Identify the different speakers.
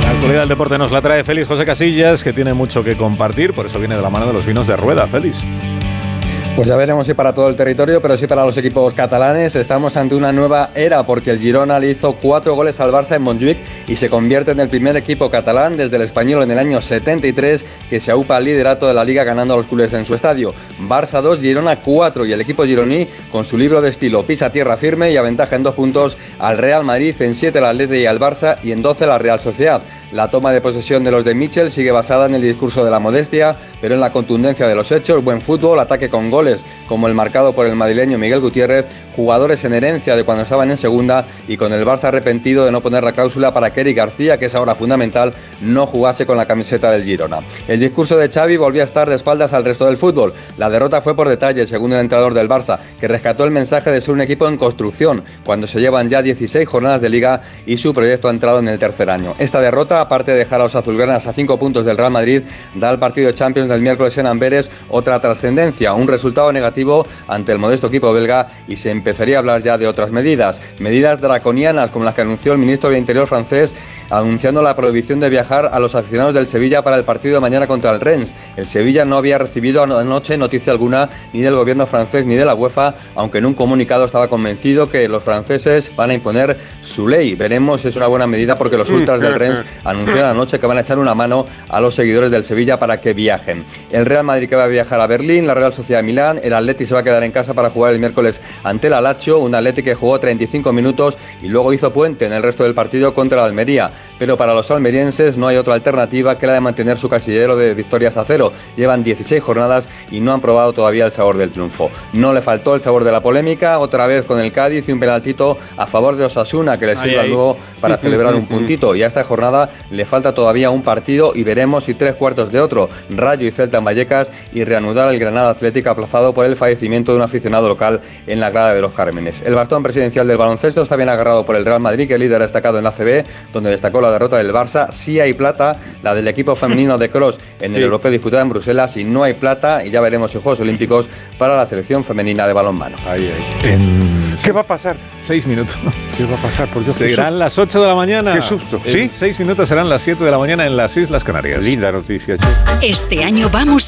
Speaker 1: La actualidad del deporte nos la trae Félix José Casillas, que tiene mucho que compartir, por eso viene de la mano de los vinos de rueda. Félix.
Speaker 2: Pues ya veremos si para todo el territorio, pero sí para los equipos catalanes. Estamos ante una nueva era porque el Girona le hizo cuatro goles al Barça en Montjuic y se convierte en el primer equipo catalán desde el español en el año 73 que se aupa al liderato de la liga ganando a los culés en su estadio. Barça 2, Girona 4 y el equipo gironí con su libro de estilo pisa tierra firme y aventaja en dos puntos al Real Madrid, en 7 el Atleti y al Barça y en 12 la Real Sociedad. La toma de posesión de los de Mitchell sigue basada en el discurso de la modestia, pero en la contundencia de los hechos, buen fútbol, ataque con goles, como el marcado por el madrileño Miguel Gutiérrez, jugadores en herencia de cuando estaban en segunda y con el Barça arrepentido de no poner la cláusula para que Eric García, que es ahora fundamental, no jugase con la camiseta del Girona. El discurso de Xavi volvió a estar de espaldas al resto del fútbol. La derrota fue por detalle, según el entrenador del Barça, que rescató el mensaje de ser un equipo en construcción, cuando se llevan ya 16 jornadas de liga y su proyecto ha entrado en el tercer año. Esta derrota, aparte de dejar a los azulgranas a cinco puntos del Real Madrid, da al partido de Champions del miércoles en Amberes otra trascendencia, un resultado negativo ante el modesto equipo belga y se empezaría a hablar ya de otras medidas, medidas draconianas como las que anunció el ministro del Interior francés anunciando la prohibición de viajar a los aficionados del Sevilla para el partido de mañana contra el Rennes. El Sevilla no había recibido anoche noticia alguna ni del gobierno francés ni de la UEFA, aunque en un comunicado estaba convencido que los franceses van a imponer su ley. Veremos si es una buena medida porque los ultras del Rennes anunciaron anoche que van a echar una mano a los seguidores del Sevilla para que viajen. El Real Madrid que va a viajar a Berlín, la Real Sociedad de Milán, el Atleti se va a quedar en casa para jugar el miércoles ante el Alacho, un Atleti que jugó 35 minutos y luego hizo puente en el resto del partido contra la Almería pero para los almerienses no hay otra alternativa que la de mantener su casillero de victorias a cero. Llevan 16 jornadas y no han probado todavía el sabor del triunfo. No le faltó el sabor de la polémica, otra vez con el Cádiz y un penaltito a favor de Osasuna que le sirva luego para celebrar un puntito. Y a esta jornada le falta todavía un partido y veremos si tres cuartos de otro, Rayo y Celta en Vallecas y reanudar el Granada Atlético aplazado por el fallecimiento de un aficionado local en la grada de los Cármenes. El bastón presidencial del baloncesto está bien agarrado por el Real Madrid, que es líder destacado en la CB, donde destacó la derrota del Barça. Sí hay plata, la del equipo femenino de cross en el europeo disputado en Bruselas y no hay plata y ya veremos si Juegos Olímpicos para la selección femenina de balonmano.
Speaker 1: Ahí, ahí.
Speaker 3: ¿Qué va a pasar?
Speaker 1: Seis minutos.
Speaker 3: ¿Qué va a pasar? Por Dios,
Speaker 1: serán las 8 de la mañana.
Speaker 3: Qué susto. ¿Sí?
Speaker 1: seis minutos serán las 7 de la mañana en las Islas Canarias.
Speaker 3: linda noticia.
Speaker 4: Este año vamos